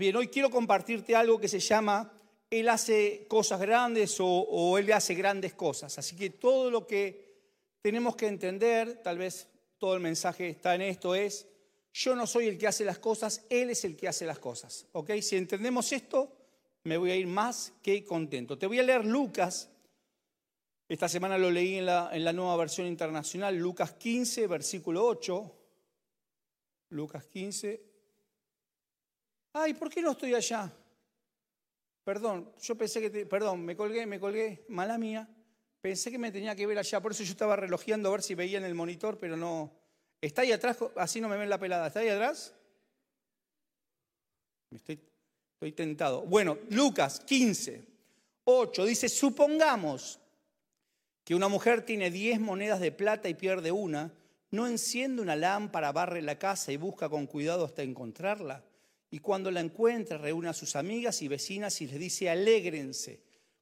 Bien, hoy quiero compartirte algo que se llama Él hace cosas grandes o, Él hace grandes cosas. Así que todo lo que tenemos que entender, tal vez todo el mensaje está en esto, es, yo no soy el que hace las cosas, Él es el que hace las cosas. ¿Ok? Si entendemos esto, me voy a ir más que contento. Te voy a leer Lucas. Esta semana lo leí en la, en la nueva versión internacional, Lucas 15, versículo 8. Lucas 15, Ay, ¿por qué no estoy allá? Perdón, yo pensé que, perdón, me colgué, me colgué, mala mía. Pensé que me tenía que ver allá, por eso yo estaba relojeando a ver si veía en el monitor, pero no. ¿Está ahí atrás? Así no me ven la pelada. ¿Está ahí atrás? Estoy, estoy tentado. Bueno, Lucas 15, 8 dice, supongamos que una mujer tiene 10 monedas de plata y pierde una, no enciende una lámpara, barre la casa y busca con cuidado hasta encontrarla. Y cuando la encuentra, reúne a sus amigas y vecinas y les dice, alégrense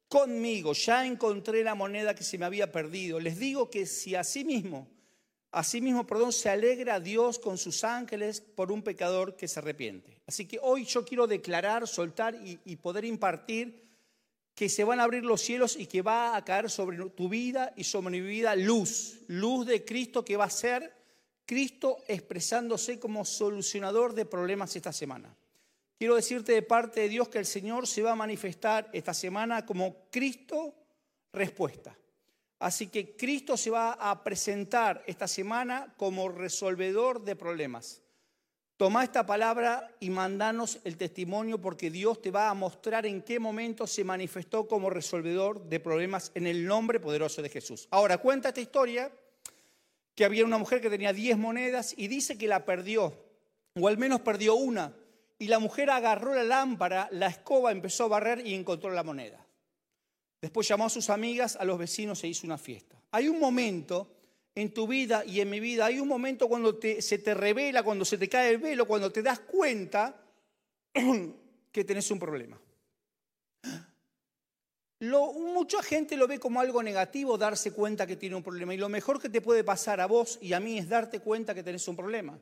conmigo, ya encontré la moneda que se me había perdido. Les digo que si así mismo, así mismo, perdón, se alegra Dios con sus ángeles por un pecador que se arrepiente. Así que hoy yo quiero declarar, soltar y, y poder impartir que se van a abrir los cielos y que va a caer sobre tu vida y sobre mi vida luz, luz de Cristo que va a ser Cristo expresándose como solucionador de problemas esta semana. Quiero decirte de parte de Dios que el Señor se va a manifestar esta semana como Cristo respuesta. Así que Cristo se va a presentar esta semana como resolvedor de problemas. Toma esta palabra y mandanos el testimonio porque Dios te va a mostrar en qué momento se manifestó como resolvedor de problemas en el nombre poderoso de Jesús. Ahora, cuenta esta historia que había una mujer que tenía 10 monedas y dice que la perdió, o al menos perdió una. Y la mujer agarró la lámpara, la escoba, empezó a barrer y encontró la moneda. Después llamó a sus amigas, a los vecinos e hizo una fiesta. Hay un momento en tu vida y en mi vida, hay un momento cuando se te revela, cuando se te cae el velo, cuando te das cuenta que tenés un problema mucha gente lo ve como algo negativo darse cuenta que tiene un problema y lo mejor que te puede pasar a vos y a mí es darte cuenta que tenés un problema.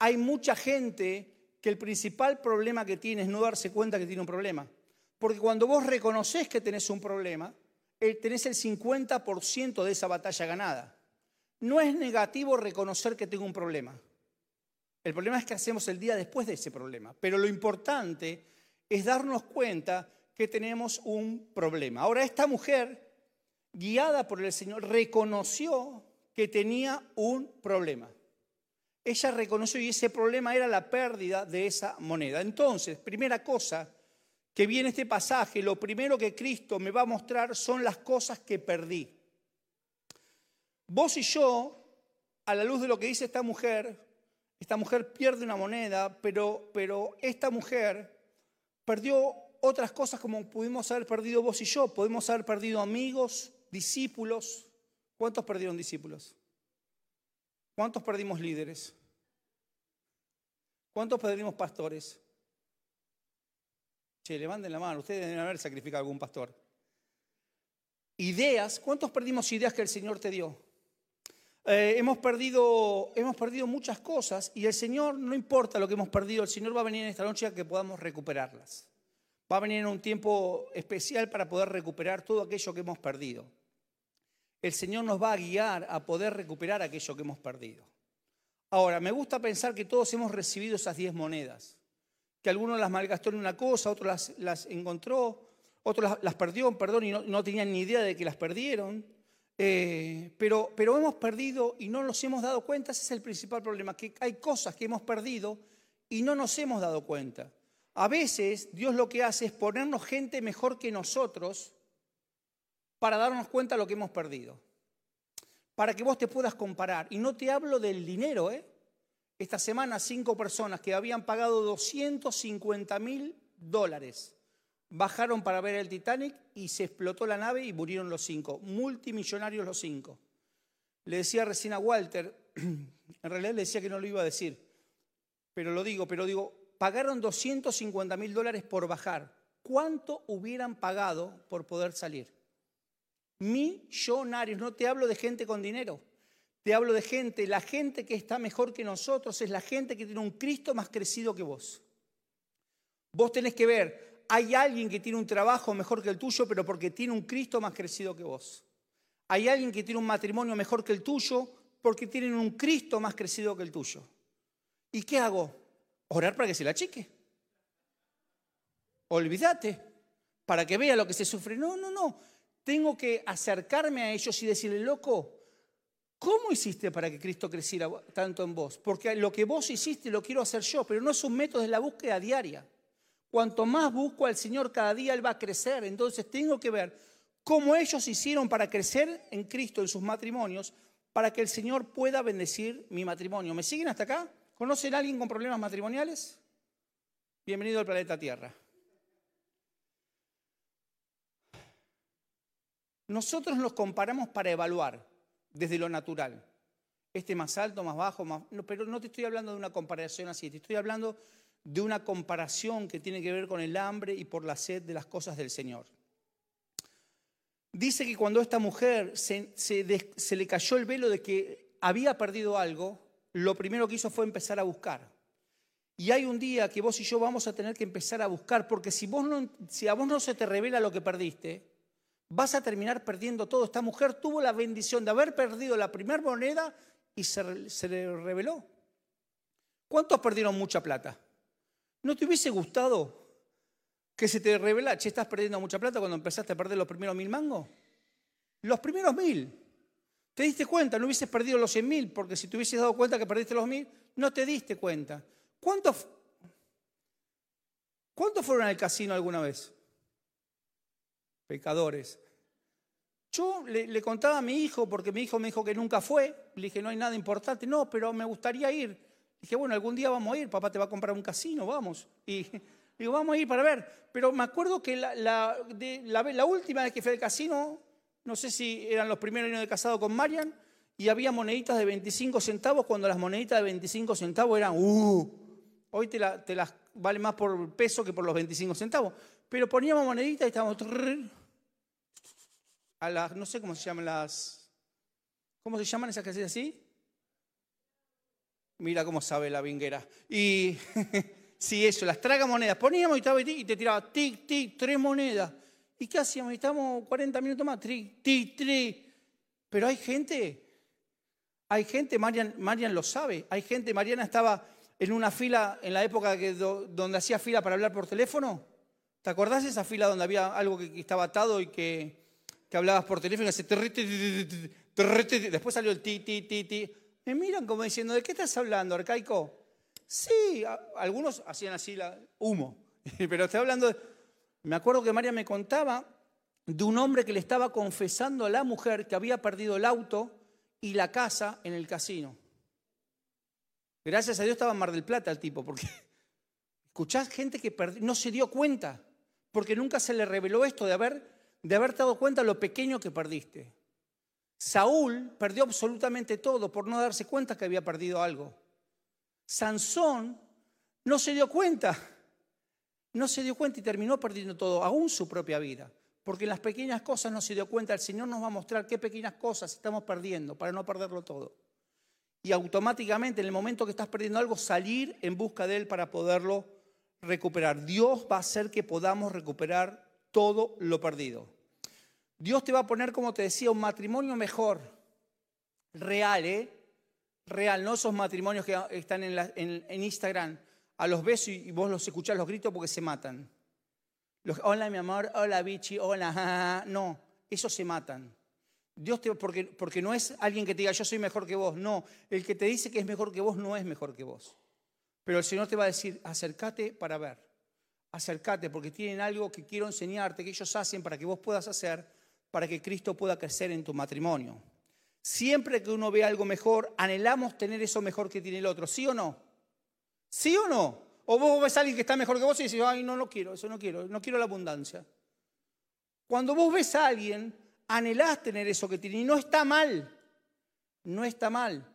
Hay mucha gente que el principal problema que tiene es no darse cuenta que tiene un problema. Porque cuando vos reconoces que tenés un problema, eh, tenés el 50% de esa batalla ganada. No es negativo reconocer que tengo un problema. El problema es que hacemos el día después de ese problema. Pero lo importante es darnos cuenta que tenemos un problema. Ahora, esta mujer, guiada por el Señor, reconoció que tenía un problema. Ella reconoció y ese problema era la pérdida de esa moneda. Entonces, primera cosa que viene este pasaje, lo primero que Cristo me va a mostrar son las cosas que perdí. Vos y yo, a la luz de lo que dice esta mujer, esta mujer pierde una moneda, pero, pero esta mujer perdió otras cosas como pudimos haber perdido vos y yo. Podemos haber perdido amigos, discípulos. ¿Cuántos perdieron discípulos? ¿Cuántos perdimos líderes? ¿Cuántos perdimos pastores? Che, levanten la mano, ustedes deben haber sacrificado a algún pastor. Ideas, ¿cuántos perdimos ideas que el Señor te dio? Eh, hemos, perdido, hemos perdido muchas cosas y el Señor, no importa lo que hemos perdido, el Señor va a venir en esta noche a que podamos recuperarlas. Va a venir en un tiempo especial para poder recuperar todo aquello que hemos perdido. El Señor nos va a guiar a poder recuperar aquello que hemos perdido. Ahora, me gusta pensar que todos hemos recibido esas diez monedas, que algunos las malgastó en una cosa, otro las, las encontró, otros las, perdió, perdón, y no, tenían ni idea de que las perdieron. Eh, pero hemos perdido y no nos hemos dado cuenta, ese es el principal problema, que hay cosas que hemos perdido y no nos hemos dado cuenta. A veces Dios lo que hace es ponernos gente mejor que nosotros para darnos cuenta de lo que hemos perdido. Para que vos te puedas comparar. Y no te hablo del dinero, ¿eh? Esta semana cinco personas que habían pagado 250 mil dólares bajaron para ver el Titanic y se explotó la nave y murieron los cinco. Multimillonarios los cinco. Le decía recién a Walter, en realidad le decía que no lo iba a decir, pero lo digo, pero digo, pagaron 250 mil dólares por bajar. ¿Cuánto hubieran pagado por poder salir? Millonarios. No te hablo de gente con dinero. Te hablo de gente, la gente que está mejor que nosotros es la gente que tiene un Cristo más crecido que vos. Vos tenés que ver, hay alguien que tiene un trabajo mejor que el tuyo, pero porque tiene un Cristo más crecido que vos. Hay alguien que tiene un matrimonio mejor que el tuyo, porque tienen un Cristo más crecido que el tuyo. ¿Y qué hago? Orar para que se la chique. Olvídate, para que vea lo que se sufre. No, no, no. Tengo que acercarme a ellos y decirle, loco, ¿Cómo hiciste para que Cristo creciera tanto en vos? Porque lo que vos hiciste lo quiero hacer yo, pero no es un método, es la búsqueda diaria. Cuanto más busco al Señor, cada día Él va a crecer. Entonces tengo que ver cómo ellos hicieron para crecer en Cristo en sus matrimonios, para que el Señor pueda bendecir mi matrimonio. ¿Me siguen hasta acá? ¿Conocen a alguien con problemas matrimoniales? Bienvenido al planeta Tierra. Nosotros nos comparamos para evaluar desde lo natural. Este más alto, más bajo, más... pero no te estoy hablando de una comparación así, te estoy hablando de una comparación que tiene que ver con el hambre y por la sed de las cosas del Señor. Dice que cuando esta mujer se le cayó el velo de que había perdido algo, lo primero que hizo fue empezar a buscar. Y hay un día que vos y yo vamos a tener que empezar a buscar, porque si, a vos no se te revela lo que perdiste, vas a terminar perdiendo todo. Esta mujer tuvo la bendición de haber perdido la primera moneda y se, le reveló. ¿Cuántos perdieron mucha plata? ¿No te hubiese gustado que se te revela, che, estás perdiendo mucha plata cuando empezaste a perder los primeros mil mangos? Los primeros mil. ¿Te diste cuenta? No hubieses perdido los cien mil, porque si te hubieses dado cuenta que perdiste los mil, no te diste cuenta. ¿Cuántos, ¿Cuántos fueron al casino alguna vez? pecadores. Yo le, contaba a mi hijo, porque mi hijo me dijo que nunca fue, le dije, no hay nada importante, no, pero me gustaría ir. Dije, bueno, algún día vamos a ir, papá te va a comprar un casino, vamos. Y digo, vamos a ir para ver. Pero me acuerdo que la, la, última vez que fui al casino, no sé si eran los primeros años de casado con Marian, y había moneditas de 25 centavos, cuando las moneditas de 25 centavos eran, uh, hoy te, te las vale más por peso que por los 25 centavos. Pero poníamos moneditas y estábamos a las, no sé cómo se llaman las, ¿cómo se llaman esas que así? Mira cómo sabe la vinguera. Y sí, eso, las traga monedas. Poníamos y, estaba, y te tiraba tic, tic, tres monedas. ¿Y qué hacíamos? Y estábamos 40 minutos más, tic, tic, tic. Pero hay gente, hay gente, Marian, lo sabe, hay gente, Mariana estaba en una fila en la época que, donde hacía fila para hablar por teléfono. ¿Te acordás de esa fila donde había algo que, estaba atado y que, hablabas por teléfono? Después salió el ti, ti, ti, ti. Me miran como diciendo, ¿de qué estás hablando, arcaico? Sí, algunos hacían así la, humo. Pero estoy hablando de... Me acuerdo que María me contaba de un hombre que le estaba confesando a la mujer que había perdido el auto y la casa en el casino. Gracias a Dios estaba en Mar del Plata el tipo, porque escuchás gente que no se dio cuenta, porque nunca se le reveló esto de haber, de haber dado cuenta lo pequeño que perdiste. Saúl perdió absolutamente todo por no darse cuenta que había perdido algo. Sansón no se dio cuenta, no se dio cuenta y terminó perdiendo todo, aún su propia vida. Porque en las pequeñas cosas no se dio cuenta, el Señor nos va a mostrar qué pequeñas cosas estamos perdiendo para no perderlo todo y automáticamente en el momento que estás perdiendo algo, salir en busca de Él para poderlo recuperar. Dios va a hacer que podamos recuperar todo lo perdido. Dios te va a poner, como te decía, un matrimonio mejor, real, ¿eh? Real, no esos matrimonios que están en, Instagram a los besos y, vos los escuchás los gritos porque se matan. hola mi amor, hola bichi, hola, no, esos se matan. Dios te, porque, porque no es alguien que te diga yo soy mejor que vos, no, el que te dice que es mejor que vos no es mejor que vos. Pero el Señor te va a decir, acércate para ver, acércate porque tienen algo que quiero enseñarte, que ellos hacen para que vos puedas hacer, para que Cristo pueda crecer en tu matrimonio. Siempre que uno ve algo mejor, anhelamos tener eso mejor que tiene el otro, ¿sí o no? ¿Sí o no? O vos ves a alguien que está mejor que vos y dices, ay, no, no quiero, eso no quiero, no quiero la abundancia. Cuando vos ves a alguien anhelás tener eso que tiene y no está mal, no está mal.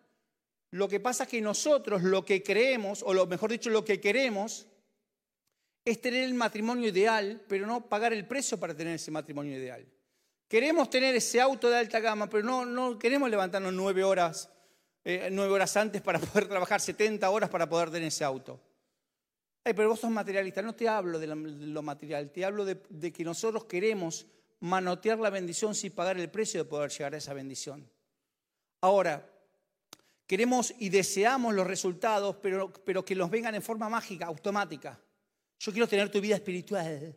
Lo que pasa es que nosotros lo que creemos, o lo mejor dicho, lo que queremos, es tener el matrimonio ideal, pero no pagar el precio para tener ese matrimonio ideal. Queremos tener ese auto de alta gama, pero no, no queremos levantarnos nueve horas, eh, nueve horas antes para poder trabajar 70 horas para poder tener ese auto. Ay, pero vos sos materialista. No te hablo de lo material, te hablo de, que nosotros queremos manotear la bendición sin pagar el precio de poder llegar a esa bendición. Ahora, queremos y deseamos los resultados, pero, pero que los vengan en forma mágica, automática. Yo quiero tener tu vida espiritual.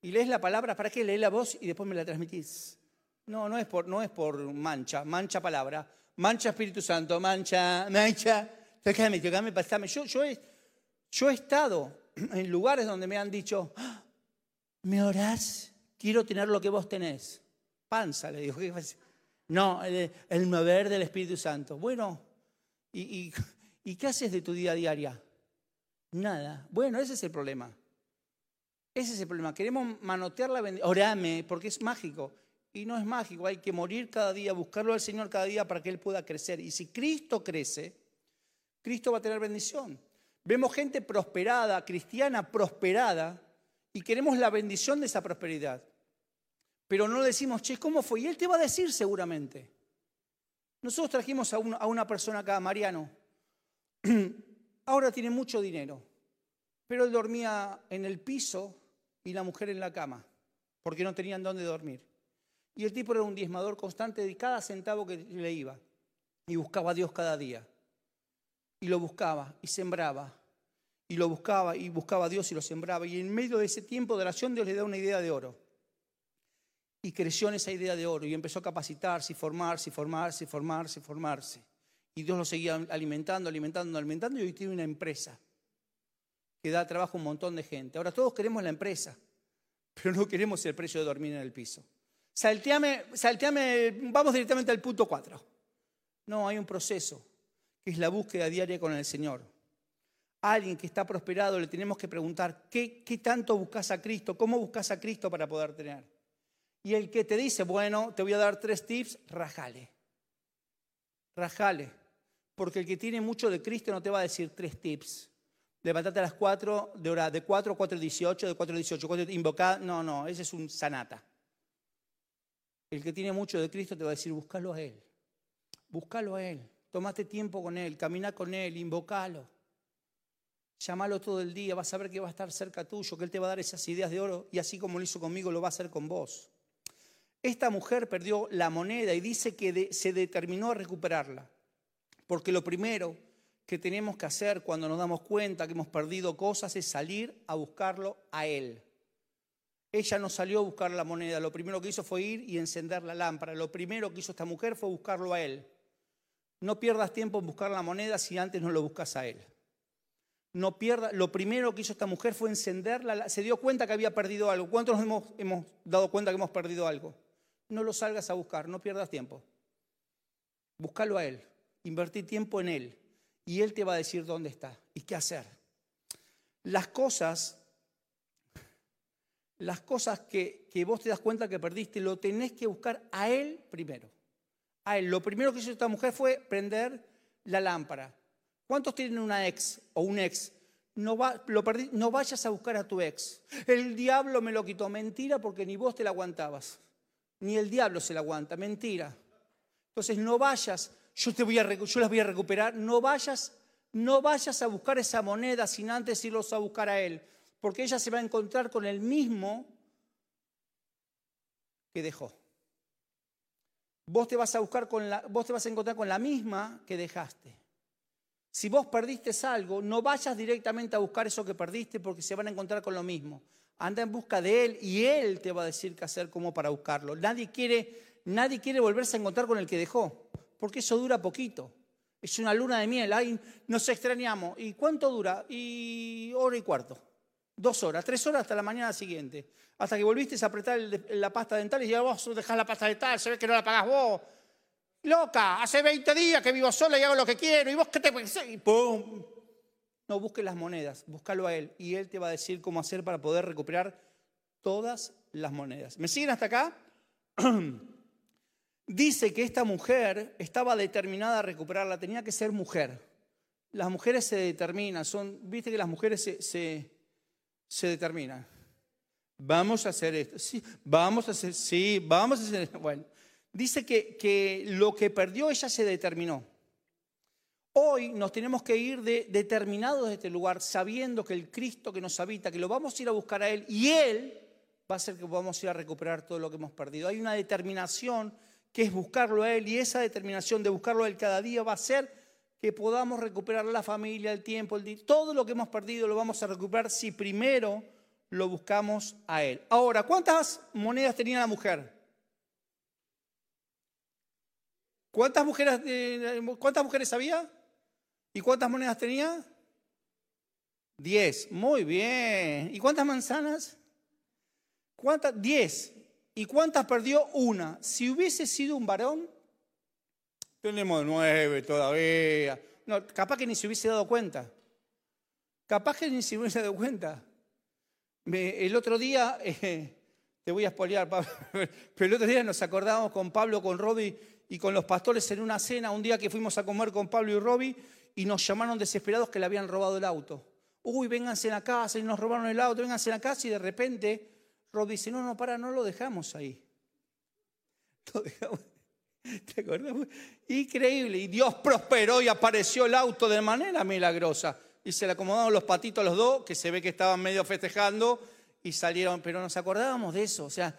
Y lees la palabra, ¿para qué? Lees la voz y después me la transmitís. No, no es por, no es por mancha, mancha palabra, mancha Espíritu Santo, mancha, mancha, tocame, tocame, pasame. Yo, he, estado en lugares donde me han dicho, ah, ¿me orás? Quiero tener lo que vos tenés. Panza, le digo. No, el, mover del Espíritu Santo. Bueno, ¿y, ¿y qué haces de tu día a día? Nada. Bueno, ese es el problema. Ese es el problema. Queremos manotear la bendición. Orame, porque es mágico. Y no es mágico. Hay que morir cada día, buscarlo al Señor cada día para que Él pueda crecer. Y si Cristo crece, Cristo va a tener bendición. Vemos gente prosperada, cristiana prosperada, y queremos la bendición de esa prosperidad. Pero no decimos, che, ¿cómo fue? Y Él te va a decir seguramente. Nosotros trajimos a una, a una persona acá, Mariano. Ahora tiene mucho dinero, pero él dormía en el piso y la mujer en la cama, porque no tenían dónde dormir. Y el tipo era un diezmador constante de cada centavo que le iba. Y buscaba a Dios cada día. Y lo buscaba y sembraba. Y lo buscaba y buscaba a Dios y lo sembraba. Y en medio de ese tiempo de oración Dios le da una idea de oro. Y creció en esa idea de oro y empezó a capacitarse y formarse y formarse y formarse y formarse. Y Dios lo seguía alimentando, alimentando, alimentando y hoy tiene una empresa que da trabajo a un montón de gente. Ahora todos queremos la empresa, pero no queremos el precio de dormir en el piso. Salteame, salteame, vamos directamente al punto 4. No, hay un proceso, que es la búsqueda diaria con el Señor. Alguien que está prosperado le tenemos que preguntar, ¿qué, ¿qué tanto buscas a Cristo? ¿Cómo buscas a Cristo para poder tener? Y el que te dice, bueno, te voy a dar tres tips, rajale. Rajale porque el que tiene mucho de Cristo no te va a decir tres tips. Levantate a las 4 de hora, de 4 a 4 18, de 4 a 18, 4 invocar. No, no, ese es un sanata. El que tiene mucho de Cristo te va a decir, búscalo a Él. Búscalo a Él. Tomate tiempo con Él, camina con Él, invocalo. Llámalo todo el día, vas a ver que va a estar cerca tuyo, que Él te va a dar esas ideas de oro y así como lo hizo conmigo, lo va a hacer con vos. Esta mujer perdió la moneda y dice que se determinó a recuperarla. Porque lo primero que tenemos que hacer cuando nos damos cuenta que hemos perdido cosas es salir a buscarlo a Él. Ella no salió a buscar la moneda, lo primero que hizo fue ir y encender la lámpara. Lo primero que hizo esta mujer fue buscarlo a Él. No pierdas tiempo en buscar la moneda si antes no lo buscas a Él. No pierda, lo primero que hizo esta mujer fue encenderla, se dio cuenta que había perdido algo. ¿Cuántos nos hemos, dado cuenta que hemos perdido algo? No lo salgas a buscar, no pierdas tiempo. Búscalo a Él invertir tiempo en Él y Él te va a decir dónde está y qué hacer. Las cosas, las cosas que, que vos te das cuenta que perdiste, lo tenés que buscar a Él primero. A Él. Lo primero que hizo esta mujer fue prender la lámpara. ¿Cuántos tienen una ex o un ex? No, va, lo perdí, no vayas a buscar a tu ex. El diablo me lo quitó. Mentira porque ni vos te la aguantabas. Ni el diablo se la aguanta. Mentira. Entonces no vayas yo, te voy a, yo las voy a recuperar. No vayas, no vayas a buscar esa moneda sin antes irlos a buscar a Él, porque ella se va a encontrar con el mismo que dejó. Vos te vas a buscar con la, vos te vas a encontrar con la misma que dejaste. Si vos perdiste algo, no vayas directamente a buscar eso que perdiste porque se van a encontrar con lo mismo. Anda en busca de Él y Él te va a decir qué hacer, cómo para buscarlo. Nadie quiere, nadie quiere volverse a encontrar con el que dejó porque eso dura poquito. Es una luna de miel, ahí nos extrañamos. ¿Y cuánto dura? Y hora y cuarto. Dos horas, tres horas hasta la mañana siguiente. Hasta que volviste a apretar la pasta dental y ya vos dejás la pasta dental, se ve que no la pagás vos. Loca, hace 20 días que vivo sola y hago lo que quiero. ¿Y vos qué te Y ¡pum! No busques las monedas, búscalo a él. Y él te va a decir cómo hacer para poder recuperar todas las monedas. ¿Me siguen hasta acá? dice que esta mujer estaba determinada a recuperarla, tenía que ser mujer. Las mujeres se determinan, son, viste que las mujeres se, determinan. Vamos a hacer esto, sí, vamos a hacer, sí, vamos a hacer esto. Bueno, dice que, que lo que perdió ella se determinó. Hoy nos tenemos que ir de, determinados de este lugar, sabiendo que el Cristo que nos habita, que lo vamos a ir a buscar a Él y Él va a hacer que podamos ir a recuperar todo lo que hemos perdido. Hay una determinación que es buscarlo a Él y esa determinación de buscarlo a Él cada día va a hacer que podamos recuperar la familia, el tiempo, el todo lo que hemos perdido lo vamos a recuperar si primero lo buscamos a Él. Ahora, ¿cuántas monedas tenía la mujer? ¿Cuántas mujeres, eh, ¿cuántas mujeres había? ¿Y cuántas monedas tenía? Diez. Muy bien. ¿Y cuántas manzanas? ¿Cuántas? Diez. ¿Y cuántas perdió? Una. Si hubiese sido un varón, tenemos nueve todavía. No, capaz que ni se hubiese dado cuenta. Capaz que ni se hubiese dado cuenta. el otro día, eh, te voy a espolear, pero el otro día nos acordamos con Pablo, con Robbie y con los pastores en una cena, un día que fuimos a comer con Pablo y Robbie, y nos llamaron desesperados que le habían robado el auto. Uy, vénganse en la casa y nos robaron el auto, vénganse en la casa y de repente Rob dice, no, no, para, no lo dejamos ahí. Lo dejamos. Increíble. Y Dios prosperó y apareció el auto de manera milagrosa. Y se le acomodaron los patitos a los dos, que se ve que estaban medio festejando, y salieron. Pero nos acordábamos de eso. O sea,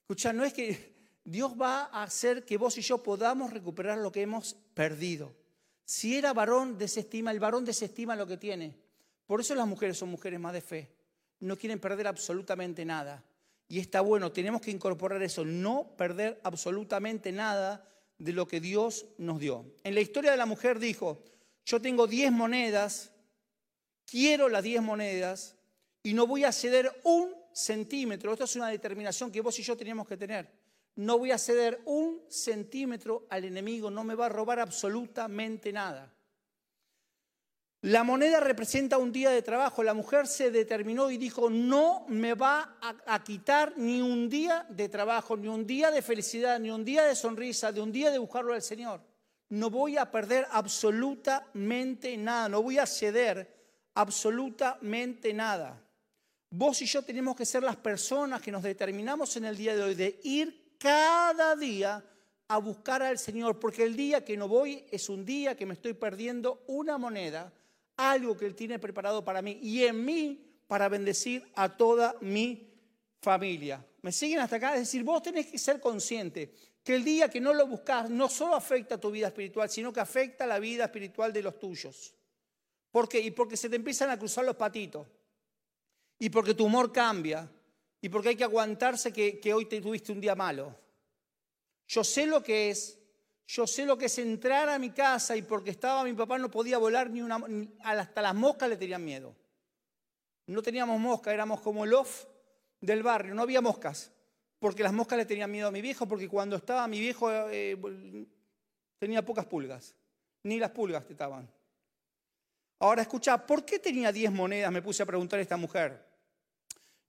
escucha, no es que Dios va a hacer que vos y yo podamos recuperar lo que hemos perdido. Si era varón, desestima, el varón desestima lo que tiene. Por eso las mujeres son mujeres más de fe. No quieren perder absolutamente nada. Y está bueno, tenemos que incorporar eso, no perder absolutamente nada de lo que Dios nos dio. En la historia de la mujer dijo, yo tengo 10 monedas, quiero las 10 monedas y no voy a ceder un centímetro. Esto es una determinación que vos y yo tenemos que tener no voy a ceder un centímetro al enemigo, no me va a robar absolutamente nada. La moneda representa un día de trabajo. La mujer se determinó y dijo, no me va a, quitar ni un día de trabajo, ni un día de felicidad, ni un día de sonrisa, de un día de buscarlo al Señor. No voy a perder absolutamente nada, no voy a ceder absolutamente nada. Vos y yo tenemos que ser las personas que nos determinamos en el día de hoy de ir cada día a buscar al Señor, porque el día que no voy es un día que me estoy perdiendo una moneda, algo que Él tiene preparado para mí y en mí para bendecir a toda mi familia. ¿Me siguen hasta acá? Es decir, vos tenés que ser consciente que el día que no lo buscas no solo afecta a tu vida espiritual, sino que afecta a la vida espiritual de los tuyos. ¿Por qué? Y porque se te empiezan a cruzar los patitos. Y porque tu humor cambia y porque hay que aguantarse que, hoy te tuviste un día malo. Yo sé lo que es, yo sé lo que es entrar a mi casa y porque estaba mi papá no podía volar ni una, hasta las moscas le tenían miedo. No teníamos moscas, éramos como el off del barrio, no había moscas, porque las moscas le tenían miedo a mi viejo, porque cuando estaba mi viejo eh, tenía pocas pulgas, ni las pulgas te estaban. Ahora escucha, ¿por qué tenía 10 monedas? Me puse a preguntar a esta mujer.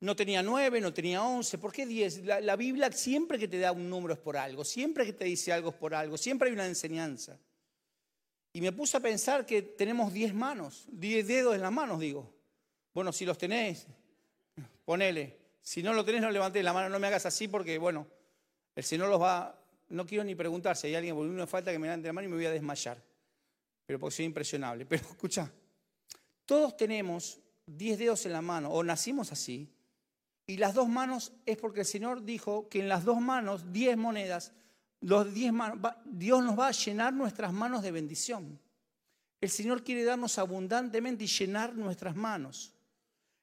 No tenía nueve, no tenía once. ¿Por qué diez? La, Biblia siempre que te da un número es por algo, siempre que te dice algo es por algo, siempre hay una enseñanza. Y me puse a pensar que tenemos diez manos, diez dedos en las manos, digo. Bueno, si los tenés, ponele. Si no lo tenés, no levantes la mano, no me hagas así porque, bueno, el Señor los va... No quiero ni preguntar si hay alguien, porque no falta que me levante la mano y me voy a desmayar. Pero porque soy impresionable. Pero escucha, todos tenemos diez dedos en la mano, o nacimos así, y las dos manos es porque el Señor dijo que en las dos manos, diez monedas, los diez Dios nos va a llenar nuestras manos de bendición. El Señor quiere darnos abundantemente y llenar nuestras manos.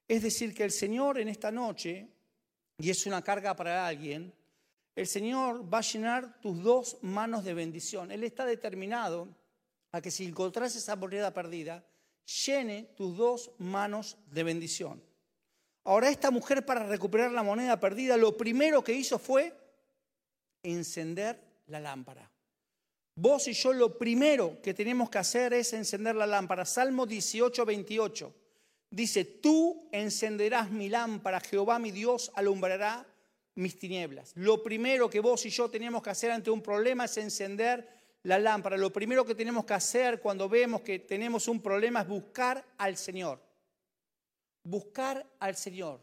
Es decir, que el Señor en esta noche, y es una carga para alguien, el Señor va a llenar tus dos manos de bendición. Él está determinado a que si encontrás esa moneda perdida, llene tus dos manos de bendición. Ahora esta mujer para recuperar la moneda perdida, lo primero que hizo fue encender la lámpara. Vos y yo lo primero que tenemos que hacer es encender la lámpara. Salmo 18, 28. Dice, tú encenderás mi lámpara, Jehová mi Dios alumbrará mis tinieblas. Lo primero que vos y yo tenemos que hacer ante un problema es encender la lámpara. Lo primero que tenemos que hacer cuando vemos que tenemos un problema es buscar al Señor buscar al Señor.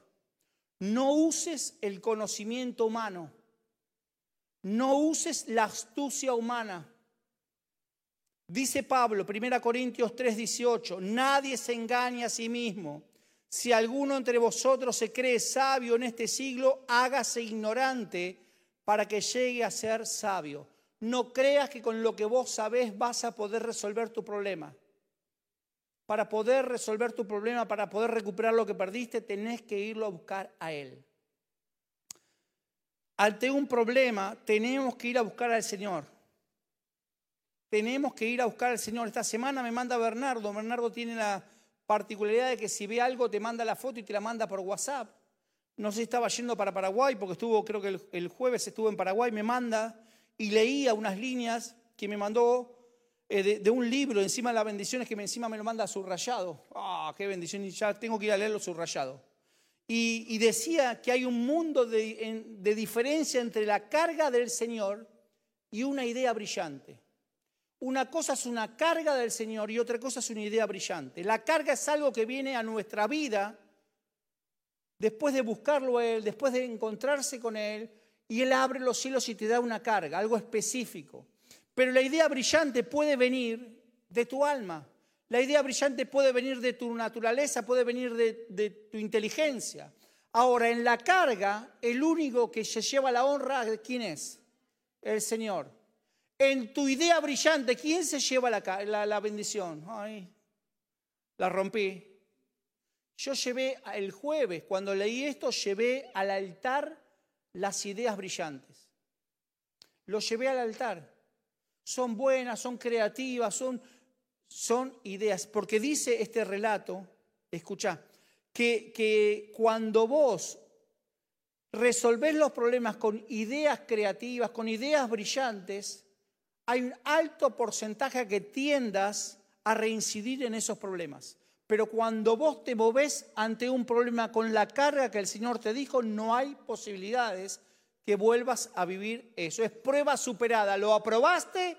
No uses el conocimiento humano. No uses la astucia humana. Dice Pablo, 1 Corintios 3:18, nadie se engaña a sí mismo. Si alguno entre vosotros se cree sabio en este siglo, hágase ignorante para que llegue a ser sabio. No creas que con lo que vos sabés vas a poder resolver tu problema. Para poder resolver tu problema, para poder recuperar lo que perdiste, tenés que irlo a buscar a Él. Ante un problema, tenemos que ir a buscar al Señor. Tenemos que ir a buscar al Señor. Esta semana me manda Bernardo. Bernardo tiene la particularidad de que si ve algo te manda la foto y te la manda por WhatsApp. No sé si estaba yendo para Paraguay, porque estuvo, creo que el, jueves estuvo en Paraguay, me manda y leía unas líneas que me mandó eh, de, un libro encima de las bendiciones que me, encima me lo manda subrayado. Ah, qué bendición, y ya tengo que ir a leerlo subrayado. Y, decía que hay un mundo de, de diferencia entre la carga del Señor y una idea brillante. Una cosa es una carga del Señor y otra cosa es una idea brillante. La carga es algo que viene a nuestra vida después de buscarlo a Él, después de encontrarse con Él, y Él abre los cielos y te da una carga, algo específico. Pero la idea brillante puede venir de tu alma, la idea brillante puede venir de tu naturaleza, puede venir de, tu inteligencia. Ahora, en la carga, el único que se lleva la honra, ¿quién es? El Señor. En tu idea brillante, ¿quién se lleva la, la bendición? Ay, la rompí. Yo llevé el jueves, cuando leí esto, llevé al altar las ideas brillantes. Lo llevé al altar. Son buenas, son creativas, son, son ideas. Porque dice este relato, escucha, que, que cuando vos resolvés los problemas con ideas creativas, con ideas brillantes, hay un alto porcentaje que tiendas a reincidir en esos problemas. Pero cuando vos te movés ante un problema con la carga que el Señor te dijo, no hay posibilidades que vuelvas a vivir eso. Es prueba superada. Lo aprobaste,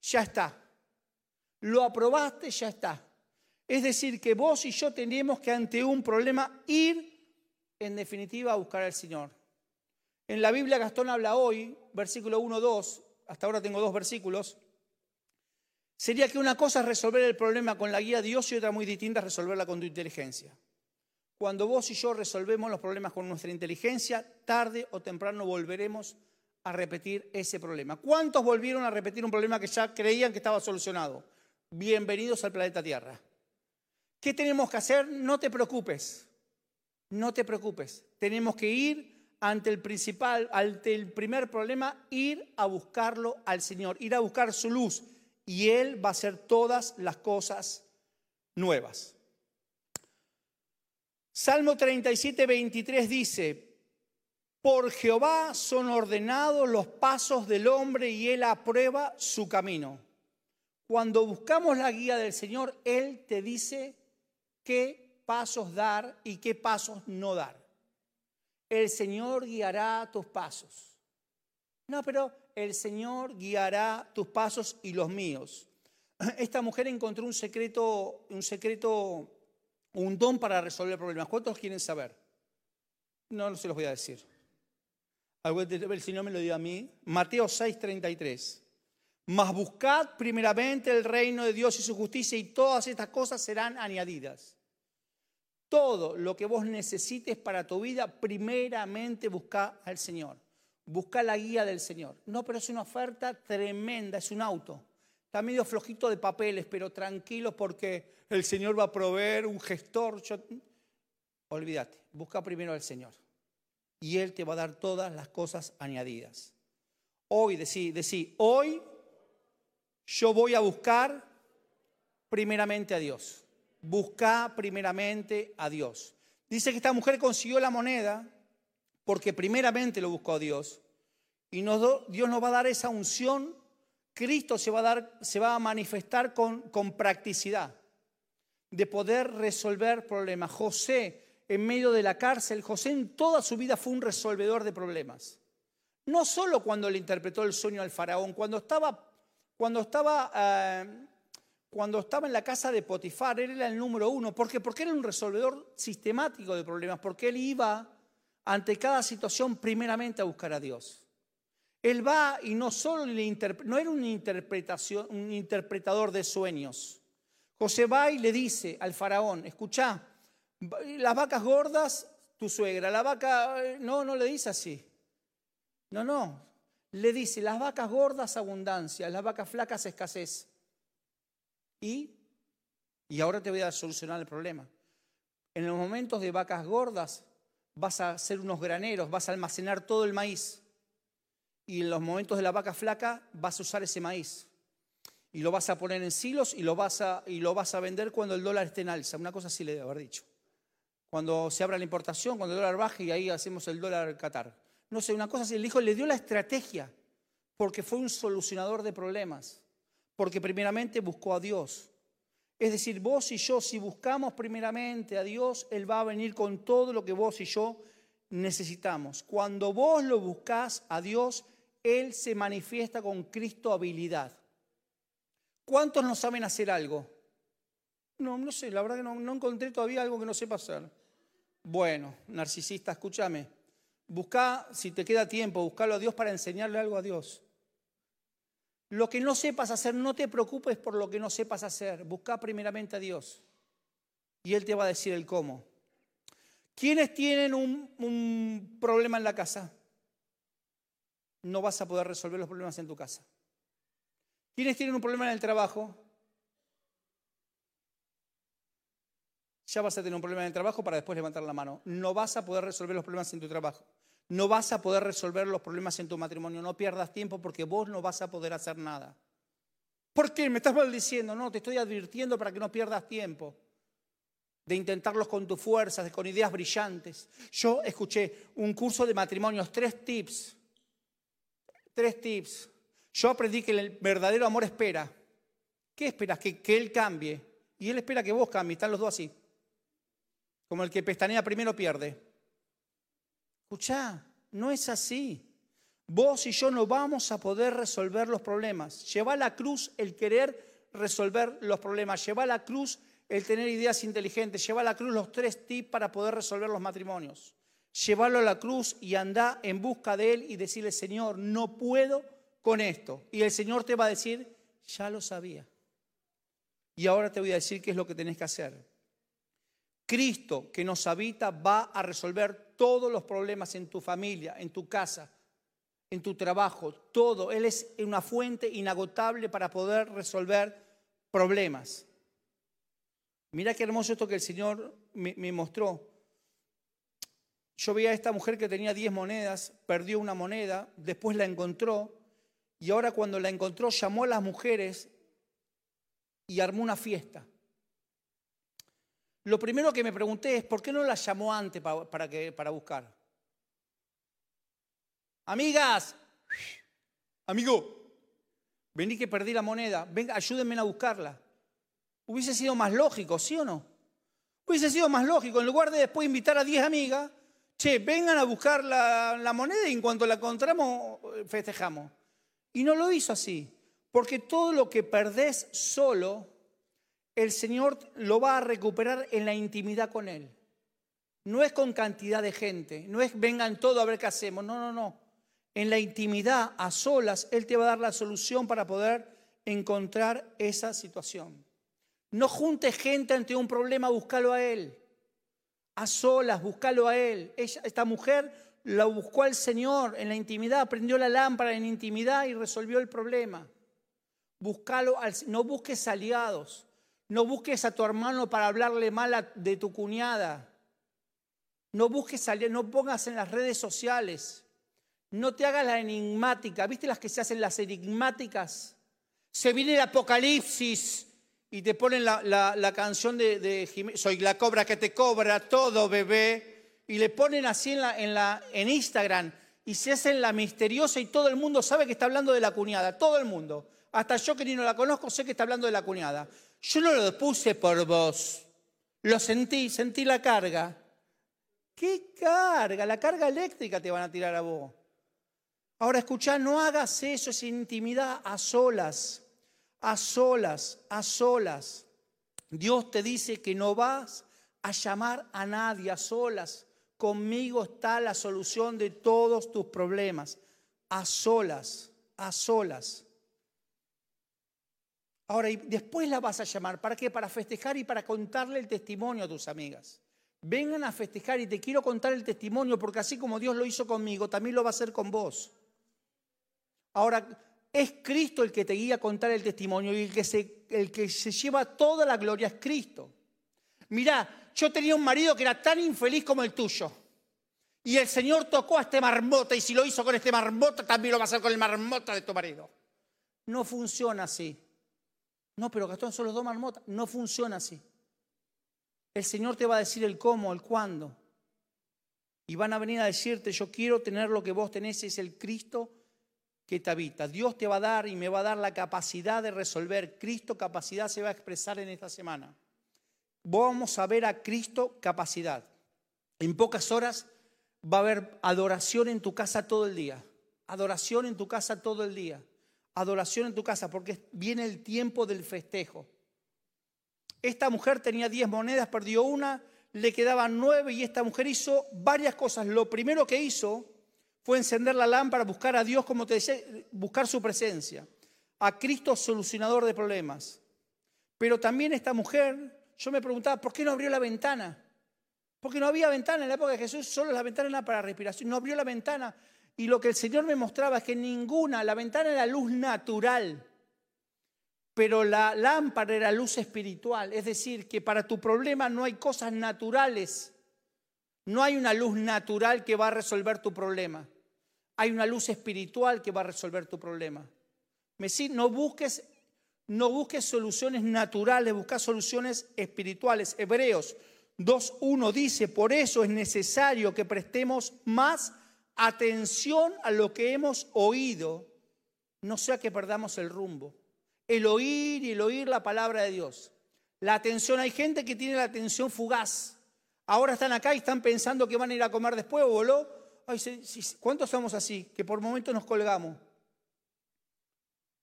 ya está. Lo aprobaste, ya está. Es decir, que vos y yo tenemos que ante un problema ir, en definitiva, a buscar al Señor. En la Biblia Gastón habla hoy, versículo 1, 2, hasta ahora tengo dos versículos, sería que una cosa es resolver el problema con la guía de Dios y otra muy distinta es resolverla con tu inteligencia. Cuando vos y yo resolvemos los problemas con nuestra inteligencia, tarde o temprano volveremos a repetir ese problema. ¿Cuántos volvieron a repetir un problema que ya creían que estaba solucionado? Bienvenidos al planeta Tierra. ¿Qué tenemos que hacer? No te preocupes. No te preocupes. Tenemos que ir ante el principal, ante el primer problema, ir a buscarlo al Señor, ir a buscar su luz, y Él va a hacer todas las cosas nuevas. Salmo 37, 23 dice, por Jehová son ordenados los pasos del hombre y Él aprueba su camino. Cuando buscamos la guía del Señor, Él te dice qué pasos dar y qué pasos no dar. El Señor guiará tus pasos. No, pero el Señor guiará tus pasos y los míos. Esta mujer encontró un secreto, un secreto, un don para resolver problemas. ¿Cuántos quieren saber? No, se los voy a decir. El Señor me lo dio a mí. Mateo 6:33. Mas buscad primeramente el reino de Dios y su justicia y todas estas cosas serán añadidas. Todo lo que vos necesites para tu vida, primeramente busca al Señor busca la guía del Señor. No, pero es una oferta tremenda, es un auto. Está medio flojito de papeles, pero tranquilo porque el Señor va a proveer un gestor. Olvídate, busca primero al Señor. Y Él te va a dar todas las cosas añadidas. Hoy, decí, decí, hoy yo voy a buscar primeramente a Dios. Busca primeramente a Dios. Dice que esta mujer consiguió la moneda porque primeramente lo buscó a Dios. Y Dios nos va a dar esa unción, Cristo se va a, dar, se va a manifestar con, con practicidad, de poder resolver problemas. José, en medio de la cárcel, José en toda su vida fue un resolvedor de problemas. No solo cuando le interpretó el sueño al faraón, cuando estaba, cuando estaba, eh, cuando estaba en la casa de Potifar, él era el número uno. ¿Por qué? Porque era un resolvedor sistemático de problemas, porque él iba ante cada situación primeramente a buscar a Dios. Él va y no solo le no era una interpretación, un interpretador de sueños. José va y le dice al faraón, escucha, las vacas gordas, tu suegra, la vaca, no, no le dice así. No, no, le dice, las vacas gordas abundancia, las vacas flacas escasez. Y, y ahora te voy a solucionar el problema. En los momentos de vacas gordas vas a hacer unos graneros, vas a almacenar todo el maíz. Y en los momentos de la vaca flaca vas a usar ese maíz. Y lo vas a poner en silos y lo vas a, y lo vas a vender cuando el dólar esté en alza. Una cosa así le debe haber dicho. Cuando se abra la importación, cuando el dólar baje y ahí hacemos el dólar Qatar. No sé, una cosa así. El hijo le dio la estrategia porque fue un solucionador de problemas. Porque primeramente buscó a Dios. Es decir, vos y yo, si buscamos primeramente a Dios, Él va a venir con todo lo que vos y yo necesitamos. Cuando vos lo buscás a Dios, Él se manifiesta con Cristo habilidad. ¿Cuántos no saben hacer algo? No, no sé, la verdad que no, no encontré todavía algo que no sepa hacer. Bueno, narcisista, escúchame. Busca, si te queda tiempo, buscarlo a Dios para enseñarle algo a Dios. Lo que no sepas hacer, no te preocupes por lo que no sepas hacer. Busca primeramente a Dios. Y Él te va a decir el cómo. ¿Quiénes tienen un problema en la casa? No vas a poder resolver los problemas en tu casa. ¿Quiénes tienen un problema en el trabajo? Ya vas a tener un problema en el trabajo para después levantar la mano. No vas a poder resolver los problemas en tu trabajo. No vas a poder resolver los problemas en tu matrimonio. No pierdas tiempo porque vos no vas a poder hacer nada. ¿Por qué? ¿Me estás maldiciendo? No, te estoy advirtiendo para que no pierdas tiempo de intentarlos con tus fuerzas, con ideas brillantes. Yo escuché un curso de matrimonios, tres tips. Tres tips. Yo aprendí que el verdadero amor espera. ¿Qué esperas? Que, que él cambie. Y él espera que vos cambies. Están los dos así. Como el que pestanea primero pierde. Escuchá, no es así. Vos y yo no vamos a poder resolver los problemas. Lleva a la cruz el querer resolver los problemas. Lleva a la cruz el tener ideas inteligentes. Lleva a la cruz los tres tips para poder resolver los matrimonios. Llévalo a la cruz y anda en busca de él y decirle, Señor, no puedo con esto. Y el Señor te va a decir, ya lo sabía. Y ahora te voy a decir qué es lo que tenés que hacer. Cristo que nos habita va a resolver todos los problemas en tu familia, en tu casa, en tu trabajo, todo. Él es una fuente inagotable para poder resolver problemas. Mira qué hermoso esto que el Señor me, mostró. Yo vi a esta mujer que tenía 10 monedas, perdió una moneda, después la encontró y ahora cuando la encontró llamó a las mujeres y armó una fiesta. Lo primero que me pregunté es, ¿por qué no la llamó antes para, para buscar? Amigas, amigo, vení que perdí la moneda, venga, ayúdenme a buscarla. Hubiese sido más lógico, ¿sí o no? Hubiese sido más lógico, en lugar de después invitar a 10 amigas, che, vengan a buscar la, la moneda y en cuanto la encontramos, festejamos. Y no lo hizo así, porque todo lo que perdés solo el Señor lo va a recuperar en la intimidad con Él. No es con cantidad de gente, no es vengan todos a ver qué hacemos, no, no, no. En la intimidad, a solas, Él te va a dar la solución para poder encontrar esa situación. No juntes gente ante un problema, búscalo a Él. A solas, búscalo a Él. esta mujer la buscó al Señor en la intimidad, prendió la lámpara en intimidad y resolvió el problema. Búscalo, no busques aliados. No busques a tu hermano para hablarle mal de tu cuñada. No busques salir, no pongas en las redes sociales. No te hagas la enigmática. ¿Viste las que se hacen las enigmáticas? Se viene el apocalipsis y te ponen la, canción de, de Soy la cobra que te cobra todo, bebé. Y le ponen así en, la, en, Instagram y se hacen la misteriosa y todo el mundo sabe que está hablando de la cuñada. Todo el mundo. Hasta yo que ni no la conozco sé que está hablando de la cuñada. Yo no lo puse por vos. Lo sentí, sentí la carga. ¿Qué carga? La carga eléctrica te van a tirar a vos. Ahora escuchá, no hagas eso, es intimidad a solas, a solas, a solas. Dios te dice que no vas a llamar a nadie a solas. Conmigo está la solución de todos tus problemas. a solas, a solas. Ahora, y después la vas a llamar. ¿Para qué? Para festejar y para contarle el testimonio a tus amigas. Vengan a festejar y te quiero contar el testimonio porque así como Dios lo hizo conmigo, también lo va a hacer con vos. Ahora, es Cristo el que te guía a contar el testimonio y el que se, lleva toda la gloria es Cristo. Mirá, yo tenía un marido que era tan infeliz como el tuyo. Y el Señor tocó a este marmota y si lo hizo con este marmota, también lo va a hacer con el marmota de tu marido. No funciona así. No, pero Gastón son los dos marmotas. No funciona así. El Señor te va a decir el cómo, el cuándo. Y van a venir a decirte, yo quiero tener lo que vos tenés, es el Cristo que te habita. Dios te va a dar y me va a dar la capacidad de resolver. Cristo capacidad se va a expresar en esta semana. Vamos a ver a Cristo capacidad. En pocas horas va a haber adoración en tu casa todo el día. Adoración en tu casa todo el día adoración en tu casa, porque viene el tiempo del festejo. Esta mujer tenía 10 monedas, perdió una, le quedaban nueve y esta mujer hizo varias cosas. Lo primero que hizo fue encender la lámpara, buscar a Dios, como te decía, buscar su presencia, a Cristo solucionador de problemas. Pero también esta mujer, yo me preguntaba, ¿por qué no abrió la ventana? Porque no había ventana en la época de Jesús, solo la ventana era para respiración. No abrió la ventana y lo que el Señor me mostraba es que ninguna, la ventana era luz natural, pero la lámpara era luz espiritual. Es decir, que para tu problema no hay cosas naturales. No hay una luz natural que va a resolver tu problema. Hay una luz espiritual que va a resolver tu problema. No busques, no busques soluciones naturales, busca soluciones espirituales. Hebreos 2.1 dice, por eso es necesario que prestemos más atención a lo que hemos oído, no sea que perdamos el rumbo. El oír y el oír la palabra de Dios. La atención, hay gente que tiene la atención fugaz. Ahora están acá y están pensando que van a ir a comer después o voló. ¿Cuántos somos así? Que por momentos nos colgamos.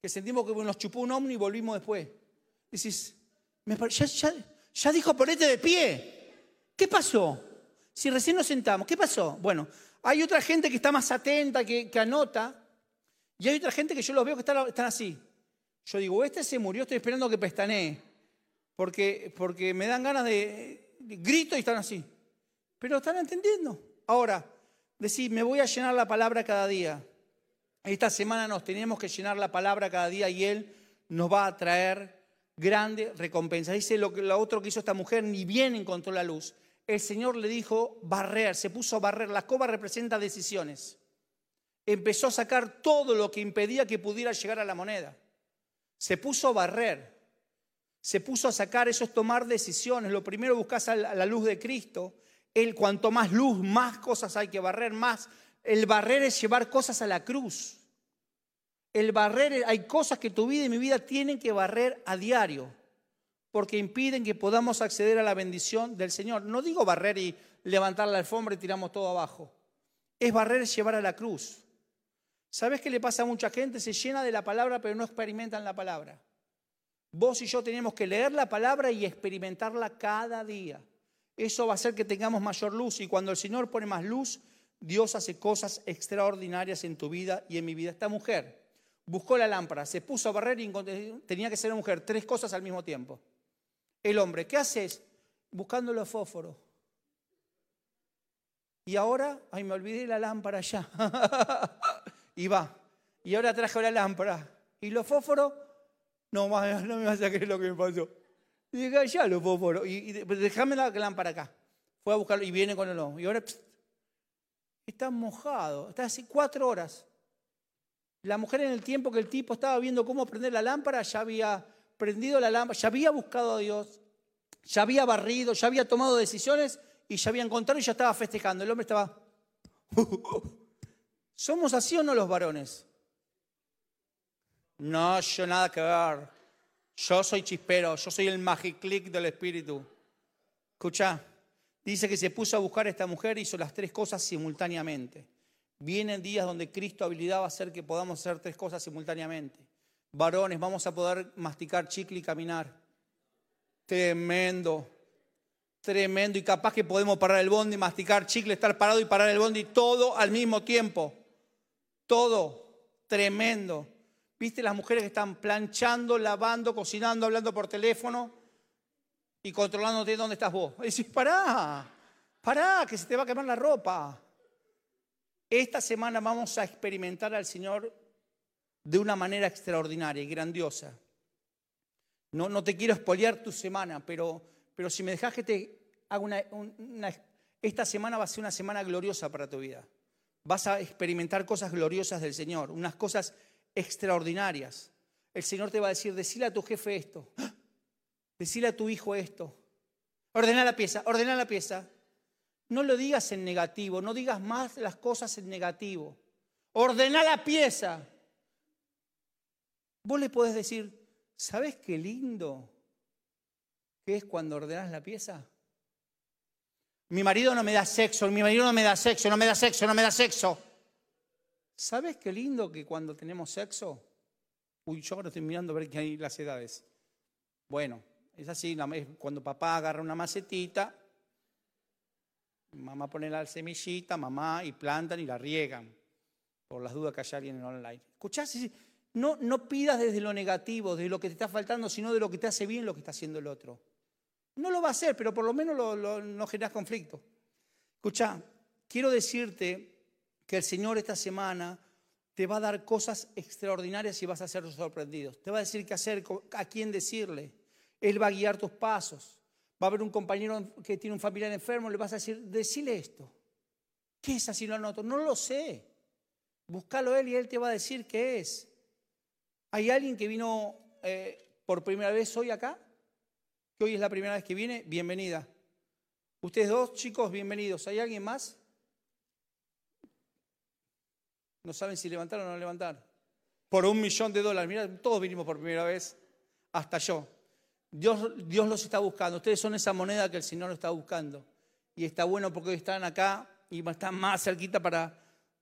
Que sentimos que nos chupó un ovni y volvimos después. Dices, ya, ya, ya dijo ponete de pie. ¿Qué pasó? Si recién nos sentamos, ¿qué pasó? Bueno, hay otra gente que está más atenta, que, anota, y hay otra gente que yo los veo que están, así. Yo digo, este se murió, estoy esperando que pestanee, porque, porque me dan ganas de, grito y están así. Pero están entendiendo. Ahora, decir, me voy a llenar la palabra cada día. Esta semana nos tenemos que llenar la palabra cada día y Él nos va a traer grande recompensa. Dice lo, que, lo otro que hizo esta mujer, ni bien encontró la luz el Señor le dijo barrer, se puso a barrer. La escoba representa decisiones. Empezó a sacar todo lo que impedía que pudiera llegar a la moneda. Se puso a barrer. Se puso a sacar, eso es tomar decisiones. Lo primero buscas a la luz de Cristo. Él, cuanto más luz, más cosas hay que barrer, más. El barrer es llevar cosas a la cruz. El barrer, hay cosas que tu vida y mi vida tienen que barrer a diario porque impiden que podamos acceder a la bendición del Señor. No digo barrer y levantar la alfombra y tiramos todo abajo. Es barrer y llevar a la cruz. ¿Sabes qué le pasa a mucha gente? Se llena de la palabra pero no experimentan la palabra. Vos y yo tenemos que leer la palabra y experimentarla cada día. Eso va a hacer que tengamos mayor luz y cuando el Señor pone más luz, Dios hace cosas extraordinarias en tu vida y en mi vida. Esta mujer buscó la lámpara, se puso a barrer y tenía que ser una mujer, tres cosas al mismo tiempo el hombre, ¿qué haces? Buscando los fósforos. Y ahora, ay, me olvidé la lámpara ya. y va. Y ahora traje la lámpara. ¿Y los fósforos? No, no me vas a creer lo que me pasó. Y dije, ya los fósforos. Y, déjame la lámpara acá. Fue a buscarlo y viene con el ojo. Y ahora está mojado. Está así cuatro horas. La mujer en el tiempo que el tipo estaba viendo cómo prender la lámpara ya había prendido la lámpara, ya había buscado a Dios, ya había barrido, ya había tomado decisiones y ya había encontrado y ya estaba festejando. El hombre estaba... ¿Somos así o no los varones? No, yo nada que ver. Yo soy chispero, yo soy el magiclick del espíritu. Escucha, dice que se puso a buscar a esta mujer hizo las tres cosas simultáneamente. Vienen días donde Cristo habilidad a hacer que podamos hacer tres cosas simultáneamente varones, vamos a poder masticar chicle y caminar. Tremendo, tremendo. Y capaz que podemos parar el bondi, masticar chicle, estar parado y parar el bondi todo al mismo tiempo. todo tremendo. ¿Viste las mujeres que están planchando, lavando, cocinando, hablando por teléfono y controlándote dónde estás vos? Y decís, pará, pará, que se te va a quemar la ropa. Esta semana vamos a experimentar al Señor de una manera extraordinaria y grandiosa. No, no te quiero espolear tu semana, pero, pero si me dejas que te haga una, Esta semana va a ser una semana gloriosa para tu vida. Vas a experimentar cosas gloriosas del Señor, unas cosas extraordinarias. El Señor te va a decir, decile a tu jefe esto, decile a tu hijo esto, ordena la pieza, ordena la pieza. No lo digas en negativo, no digas más las cosas en negativo. Ordena la pieza. Vos le podés decir, ¿sabes qué lindo que es cuando ordenas la pieza? Mi marido no me da sexo, mi marido no me da sexo, no me da sexo, no me da sexo. ¿Sabes qué lindo que cuando tenemos sexo? Uy, yo ahora estoy mirando a ver qué hay las edades. Bueno, es así, cuando papá agarra una macetita, mamá pone la semillita, mamá, y plantan y la riegan, por las dudas que haya alguien en online. ¿Escuchás? No, no pidas desde lo negativo, de lo que te está faltando, sino de lo que te hace bien lo que está haciendo el otro. No lo va a hacer, pero por lo menos no generas conflicto. Escucha, quiero decirte que el Señor esta semana te va a dar cosas extraordinarias y vas a ser sorprendido. Te va a decir qué hacer, a quién decirle. Él va a guiar tus pasos. Va a haber un compañero que tiene un familiar enfermo, le vas a decir, decile esto. ¿Qué es así lo anoto? No lo sé. Búscalo él y él te va a decir qué es. ¿Hay alguien que vino eh, por primera vez hoy acá? Que hoy es la primera vez que viene. Bienvenida. Ustedes dos, chicos, bienvenidos. ¿Hay alguien más? No saben si levantar o no levantar. Por un millón de dólares. Mira, todos vinimos por primera vez, hasta yo. Dios, Dios los está buscando. Ustedes son esa moneda que el Señor está buscando. Y está bueno porque hoy están acá y están más cerquita para,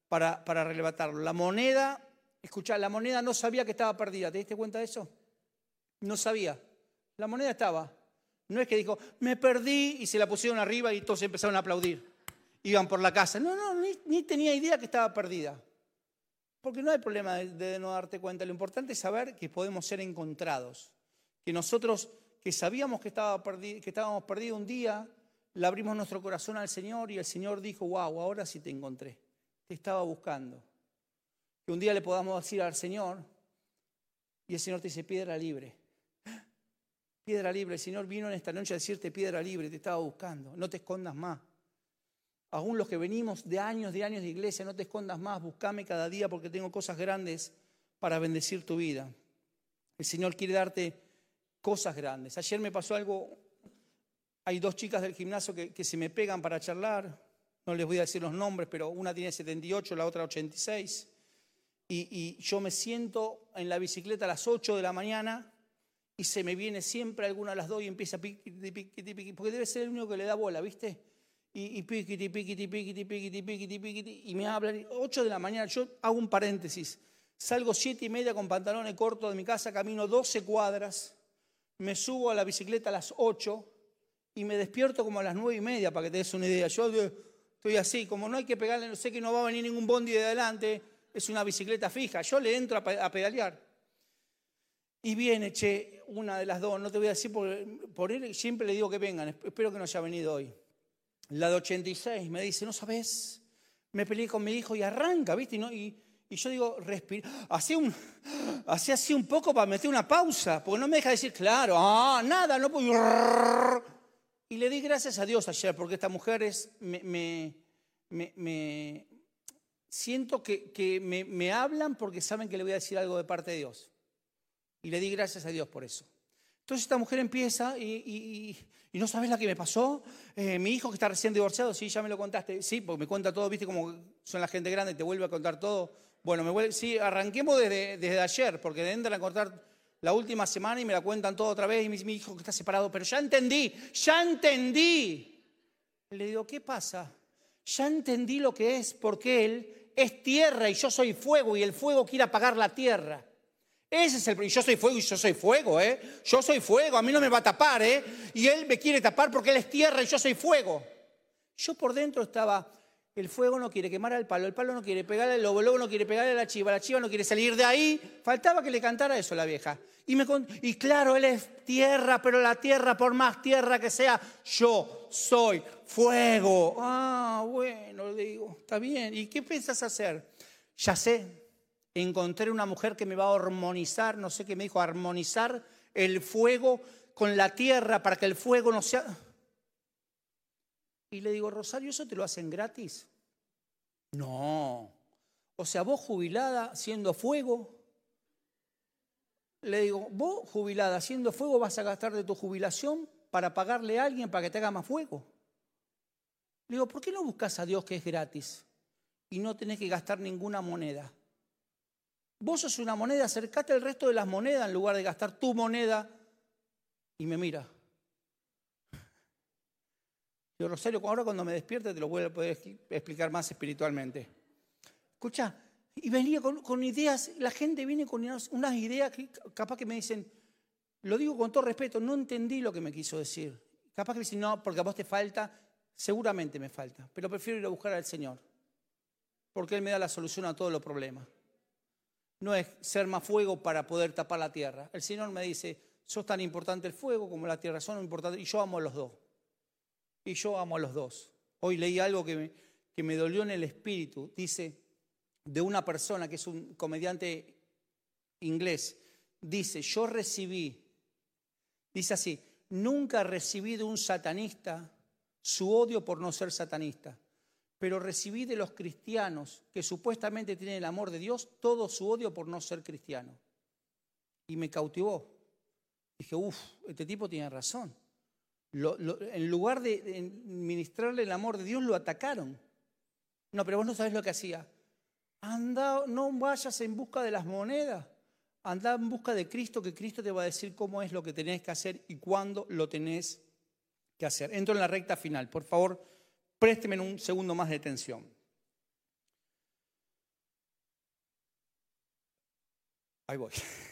para, para. La moneda, escucha, la moneda no sabía que estaba perdida. ¿Te diste cuenta de eso? No sabía. La moneda estaba. No es que dijo, me perdí y se la pusieron arriba y todos empezaron a aplaudir. Iban por la casa. No, no, ni tenía idea que estaba perdida. Porque no hay problema de, no darte cuenta. Lo importante es saber que podemos ser encontrados. Que nosotros que sabíamos que, estaba que estábamos perdidos un día, le abrimos nuestro corazón al Señor y el Señor dijo, wow, ahora sí te encontré. Te estaba buscando. Que un día le podamos decir al Señor y el Señor te dice, piedra libre. Piedra libre. El Señor vino en esta noche a decirte piedra libre, te estaba buscando. No te escondas más. Aún los que venimos de años, de años de iglesia, no te escondas más, buscame cada día porque tengo cosas grandes para bendecir tu vida. El Señor quiere darte cosas grandes. Ayer me pasó algo, hay dos chicas del gimnasio que, se me pegan para charlar, no les voy a decir los nombres, pero una tiene 78, la otra 86. Y, y, yo me siento en la bicicleta a las 8 de la mañana y se me viene siempre alguna de las dos y empieza a piquiti, piquiti, piquiti, porque debe ser el único que le da bola, ¿viste? y, y piquiti, piquiti, piquiti, piquiti, piquiti, piquiti, y me hablan, 8 de la mañana, yo hago un paréntesis, salgo siete y media con pantalones cortos de mi casa, camino 12 cuadras, me subo a la bicicleta a las 8 y me despierto como a las nueve y media, para que te des una idea. Yo estoy así, como no hay que pegarle, no sé que no va a venir ningún bondi de adelante, es una bicicleta fija, yo le entro a pedalear. Y viene, che, una de las dos, no te voy a decir por, por él, siempre le digo que vengan, espero que no haya venido hoy la de 86, me dice, no sabes, me peleé con mi hijo y arranca, ¿viste? Y, y, yo digo, respira, hacía un, hacía así un poco para meter una pausa, porque no me deja decir, claro, ah, nada, no puedo. Y le di gracias a Dios ayer, porque estas mujeres me, me, siento que, que me, hablan porque saben que le voy a decir algo de parte de Dios. Y le di gracias a Dios por eso. Entonces esta mujer empieza y, no sabes la que me pasó. Eh, mi hijo que está recién divorciado, sí, ya me lo contaste. Sí, porque me cuenta todo, viste como son la gente grande y te vuelve a contar todo. Bueno, me vuelve, sí, arranquemos desde, ayer, porque entran a contar la última semana y me la cuentan todo otra vez y mi, hijo que está separado, pero ya entendí, ya entendí. Le digo, ¿qué pasa? Ya entendí lo que es, porque él es tierra y yo soy fuego y el fuego quiere apagar la tierra. Ese es el yo soy fuego y yo soy fuego, ¿eh? Yo soy fuego, a mí no me va a tapar, ¿eh? Y él me quiere tapar porque él es tierra y yo soy fuego. Yo por dentro estaba, El fuego no quiere quemar al palo, el palo no quiere pegarle al lobo, el lobo no quiere pegarle a la chiva, la chiva no quiere salir de ahí. Faltaba que le cantara eso a la vieja. Y, y claro, él es tierra, pero la tierra, por más tierra que sea, yo soy fuego. Ah, bueno, le digo, está bien. ¿Y qué piensas hacer? Ya sé, encontré una mujer que me va a armonizar, no sé qué me dijo, armonizar el fuego con la tierra para que el fuego no sea... Y le digo, Rosario, ¿eso te lo hacen gratis? No. O sea, vos jubilada haciendo fuego. Le digo, vos jubilada haciendo fuego vas a gastar de tu jubilación para pagarle a alguien para que te haga más fuego. Le digo, ¿por qué no buscas a Dios que es gratis y no tenés que gastar ninguna moneda? Vos sos una moneda, acercate al resto de las monedas en lugar de gastar tu moneda. Y me mira. Rosario, ahora cuando me despierte te lo voy a poder explicar más espiritualmente. Escucha, y venía con, ideas, la gente viene con unas, ideas que capaz que me dicen, lo digo con todo respeto, no entendí lo que me quiso decir. Capaz que me dicen, no, porque a vos te falta, seguramente me falta, pero prefiero ir a buscar al Señor, porque Él me da la solución a todos los problemas. No es ser más fuego para poder tapar la tierra. El Señor me dice, sos tan importante el fuego como la tierra, son importantes, y yo amo a los dos y yo amo a los dos. Hoy leí algo que me, que me dolió en el espíritu. Dice, de una persona que es un comediante inglés, dice, yo recibí, dice así, nunca recibí de un satanista su odio por no ser satanista, pero recibí de los cristianos que supuestamente tienen el amor de Dios todo su odio por no ser cristiano. Y me cautivó. Dije, uff, este tipo tiene razón en lugar de, ministrarle el amor de Dios, lo atacaron. No, pero vos no sabés lo que hacía. Anda, no vayas en busca de las monedas. Anda en busca de Cristo, que Cristo te va a decir cómo es lo que tenés que hacer y cuándo lo tenés que hacer. Entro en la recta final. Por favor, présteme un segundo más de atención. Ahí voy.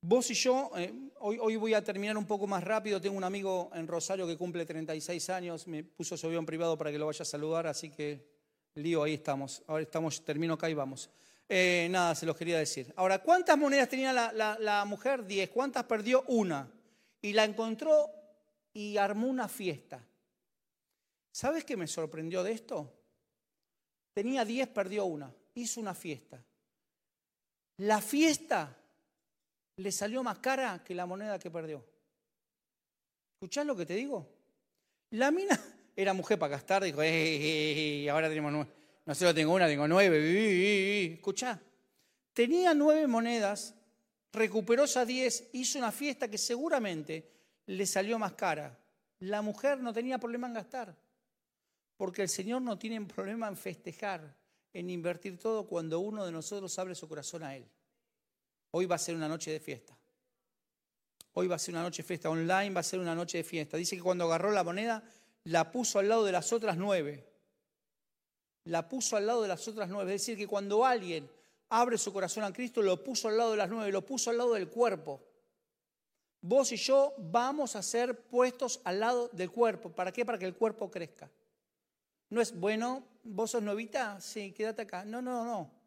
Vos y yo, eh, hoy, voy a terminar un poco más rápido. Tengo un amigo en Rosario que cumple 36 años. Me puso su avión privado para que lo vaya a saludar, así que lío, ahí estamos. Ahora estamos, termino acá y vamos. Eh, nada, se los quería decir. Ahora, ¿cuántas monedas tenía la, la mujer? Diez. ¿Cuántas perdió? Una. Y la encontró y armó una fiesta. ¿Sabes qué me sorprendió de esto? Tenía diez, perdió una. Hizo una fiesta. La fiesta le salió más cara que la moneda que perdió. ¿Escuchás lo que te digo? La mina era mujer para gastar, dijo, eh, ahora tenemos nueve. No solo tengo una, tengo nueve. Escuchá, tenía nueve monedas, recuperó esas diez, hizo una fiesta que seguramente le salió más cara. La mujer no tenía problema en gastar, porque el Señor no tiene problema en festejar, en invertir todo cuando uno de nosotros abre su corazón a Él. Hoy va a ser una noche de fiesta. Hoy va a ser una noche de fiesta. Online va a ser una noche de fiesta. Dice que cuando agarró la moneda, la puso al lado de las otras nueve. La puso al lado de las otras nueve. Es decir, que cuando alguien abre su corazón a Cristo, lo puso al lado de las nueve, lo puso al lado del cuerpo. Vos y yo vamos a ser puestos al lado del cuerpo. ¿Para qué? Para que el cuerpo crezca. No es, bueno, vos sos novita, sí, quédate acá. No, no, no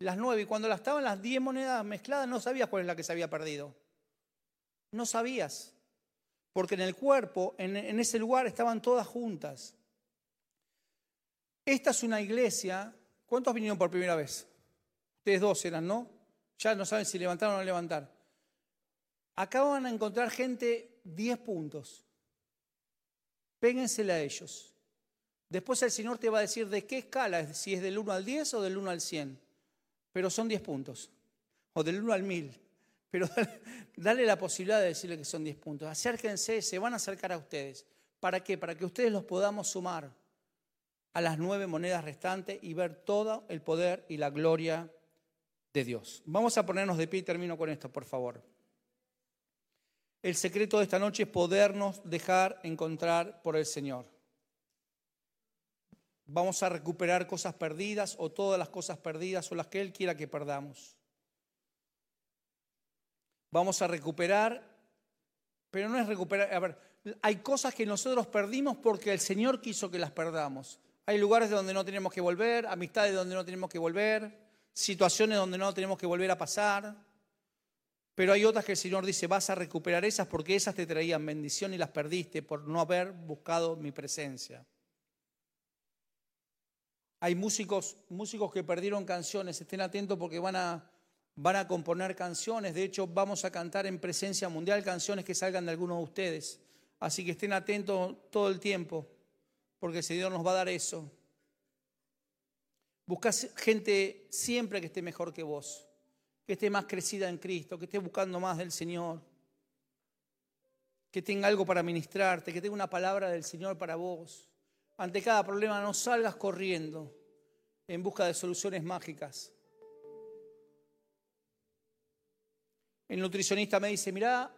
las nueve, y cuando las estaban las diez monedas mezcladas, no sabías cuál es la que se había perdido. No sabías. Porque en el cuerpo, en, ese lugar, estaban todas juntas. Esta es una iglesia. ¿Cuántos vinieron por primera vez? Ustedes dos eran, ¿no? Ya no saben si levantaron o no levantar. Acá van a encontrar gente 10 puntos. Péguensela a ellos. Después el Señor te va a decir de qué escala, si es del 1 al 10 o del 1 al 100 pero son 10 puntos, o del 1 al 1000. Pero dale la posibilidad de decirle que son 10 puntos. Acérquense, se van a acercar a ustedes. ¿Para qué? Para que ustedes los podamos sumar a las nueve monedas restantes y ver todo el poder y la gloria de Dios. Vamos a ponernos de pie y termino con esto, por favor. El secreto de esta noche es podernos dejar encontrar por el Señor vamos a recuperar cosas perdidas o todas las cosas perdidas o las que Él quiera que perdamos. Vamos a recuperar, pero no es recuperar, a ver, Hay cosas que nosotros perdimos porque el Señor quiso que las perdamos. Hay lugares donde no tenemos que volver, amistades donde no tenemos que volver, situaciones donde no tenemos que volver a pasar. Pero hay otras que el Señor dice, vas a recuperar esas porque esas te traían bendición y las perdiste por no haber buscado mi presencia. Hay músicos, músicos que perdieron canciones, estén atentos porque van a, van a componer canciones. De hecho, vamos a cantar en presencia mundial canciones que salgan de algunos de ustedes. Así que estén atentos todo el tiempo, porque el Señor nos va a dar eso. Busca gente siempre que esté mejor que vos, que esté más crecida en Cristo, que esté buscando más del Señor, que tenga algo para ministrarte, que tenga una palabra del Señor para vos. Ante cada problema no salgas corriendo en busca de soluciones mágicas. El nutricionista me dice, mira,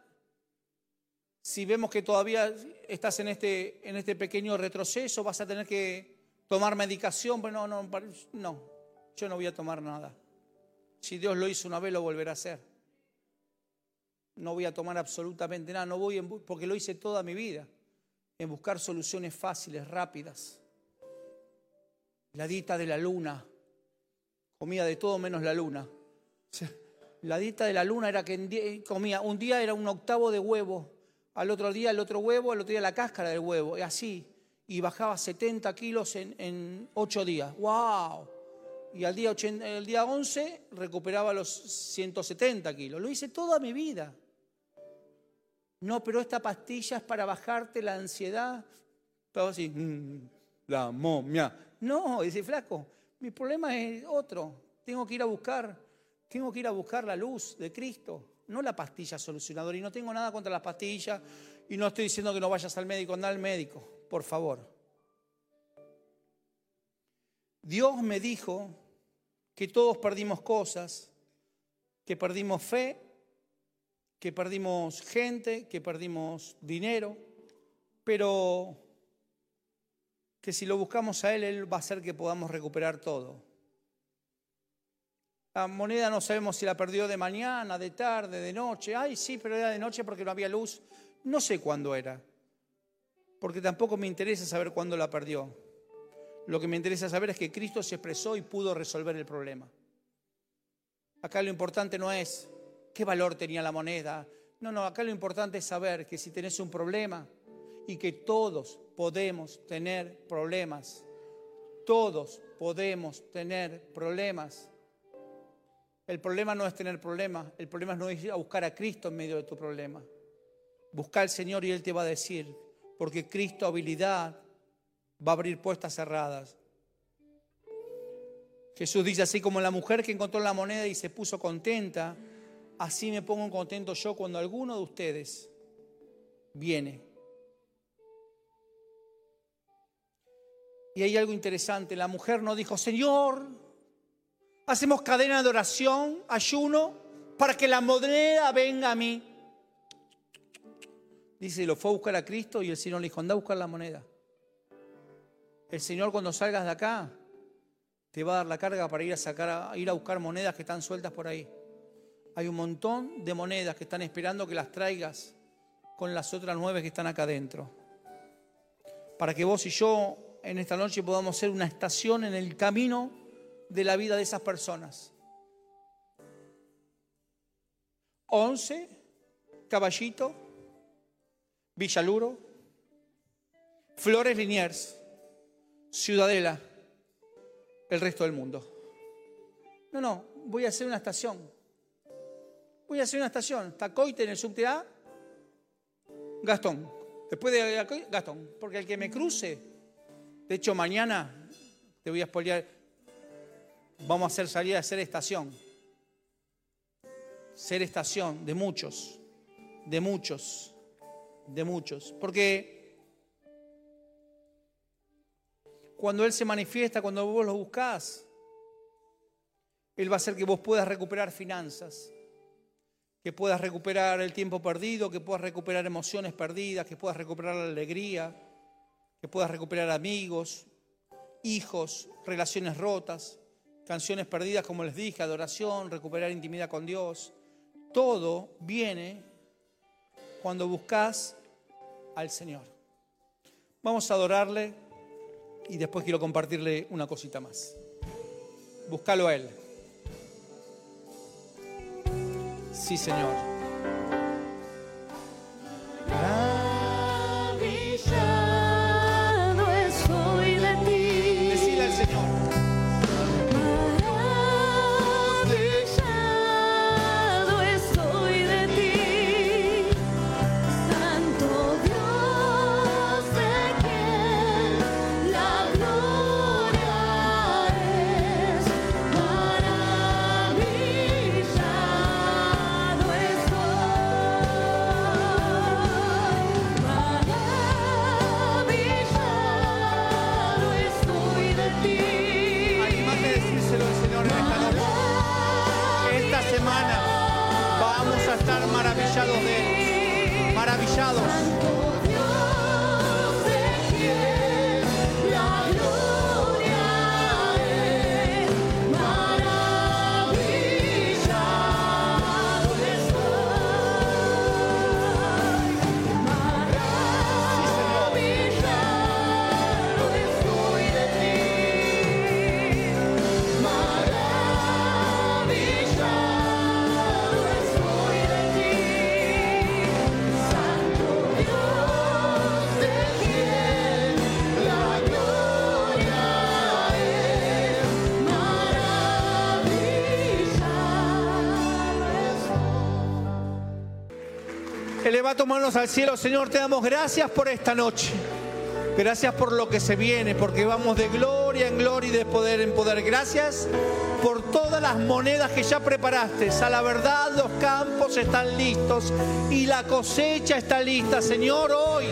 si vemos que todavía estás en este, en este pequeño retroceso, vas a tener que tomar medicación. Bueno, no, no, yo no voy a tomar nada. Si Dios lo hizo una vez, lo volverá a hacer. No voy a tomar absolutamente nada, no voy porque lo hice toda mi vida, en buscar soluciones fáciles, rápidas. La dieta de la luna, comía de todo menos la luna. La dieta de la luna era que comía, un día era un octavo de huevo, al otro día el otro huevo, al otro día la cáscara del huevo, y así. Y bajaba 70 kilos en, en 8 días. ¡Wow! Y al día, el día 11 recuperaba los 170 kilos. Lo hice toda mi vida. No, pero esta pastilla es para bajarte la ansiedad. Todo así, mm, la momia. No, dice flaco, mi problema es otro. Tengo que ir a buscar, tengo que ir a buscar la luz de Cristo no la pastilla solucionadora. Y no tengo nada contra las pastillas y no estoy diciendo que no vayas al médico, anda al médico, por favor. Dios me dijo que todos perdimos cosas, que perdimos fe, que perdimos gente, que perdimos dinero, pero que si lo buscamos a Él, Él va a hacer que podamos recuperar todo. La moneda no sabemos si la perdió de mañana, de tarde, de noche. Ay, sí, pero era de noche porque no había luz. No sé cuándo era, porque tampoco me interesa saber cuándo la perdió. Lo que me interesa saber es que Cristo se expresó y pudo resolver el problema. Acá lo importante no es qué valor tenía la moneda. No, no, acá lo importante es saber que si tenés un problema y que todos podemos tener problemas, todos podemos tener problemas el problema no es tener problemas, el problema es no ir a buscar a Cristo en medio de tu problema. Busca al Señor y Él te va a decir, porque Cristo habilidad va a abrir puertas cerradas. Jesús dice, así como la mujer que encontró la moneda y se puso contenta, así me pongo contento yo cuando alguno de ustedes viene. Y hay algo interesante, la mujer no dijo, Señor, hacemos cadena de oración, ayuno, para que la moneda venga a mí. Dice, lo fue a buscar a Cristo y el Señor le dijo, anda a buscar la moneda. El Señor cuando salgas de acá te va a dar la carga para ir a sacar, ir a buscar monedas que están sueltas por ahí. Hay un montón de monedas que están esperando que las traigas con las otras nueve que están acá adentro. Para que vos y yo en esta noche podamos ser una estación en el camino de la vida de esas personas. Once, Caballito, Villaluro, Flores Liniers, Ciudadela, el resto del mundo. No, no, voy a hacer una estación. Voy a hacer una estación. Tacoite en el subte A, Gastón. Después de Gastón. Porque el que me cruce, de hecho mañana, te voy a spoilear, vamos a hacer salir a ser estación. Ser estación de muchos, de muchos, de muchos. Porque cuando Él se manifiesta, cuando vos lo buscás, Él va a hacer que vos puedas recuperar finanzas, que puedas recuperar el tiempo perdido, que puedas recuperar emociones perdidas, que puedas recuperar la alegría, que puedas recuperar amigos, hijos, relaciones rotas canciones perdidas, como les dije, adoración, recuperar intimidad con Dios. Todo viene cuando buscas al Señor. Vamos a adorarle y después quiero compartirle una cosita más. Búscalo a Él. Sí, Señor. Maravillados. Manos al cielo, Señor, te damos gracias por esta noche. Gracias por lo que se viene, porque vamos de gloria en gloria y de poder en poder. Gracias por todas las monedas que ya preparaste. A la verdad los campos están listos y la cosecha está lista. Señor, hoy,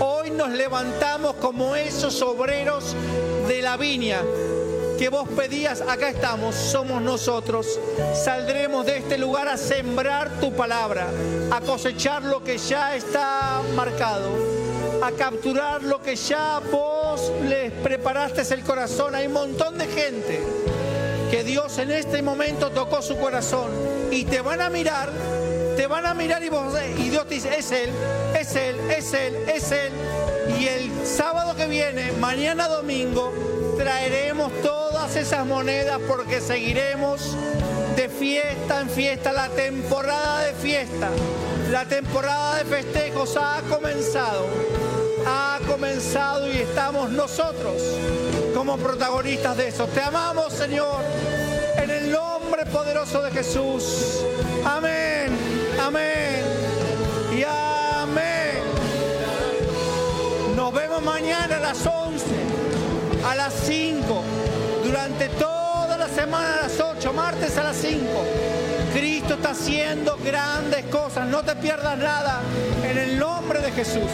hoy nos levantamos como esos obreros de la viña que vos pedías, acá estamos, somos nosotros. Saldremos de este lugar a sembrar tu palabra, a cosechar lo que ya está marcado, a capturar lo que ya vos les preparaste el corazón. Hay un montón de gente que Dios en este momento tocó su corazón y te van a mirar, te van a mirar y, vos, y Dios te dice, es Él, es Él, es Él, es Él. Y el sábado que viene, mañana domingo, traeremos todas esas monedas porque seguiremos de fiesta en fiesta. La temporada de fiesta, la temporada de festejos ha comenzado. Ha comenzado y estamos nosotros como protagonistas de eso. Te amamos, Señor, en el nombre poderoso de Jesús. Amén, amén y amén. Nos vemos mañana a las 11, a las 5, durante toda la semana a las 8, martes a las 5. Cristo está haciendo grandes cosas, no te pierdas nada en el nombre de Jesús.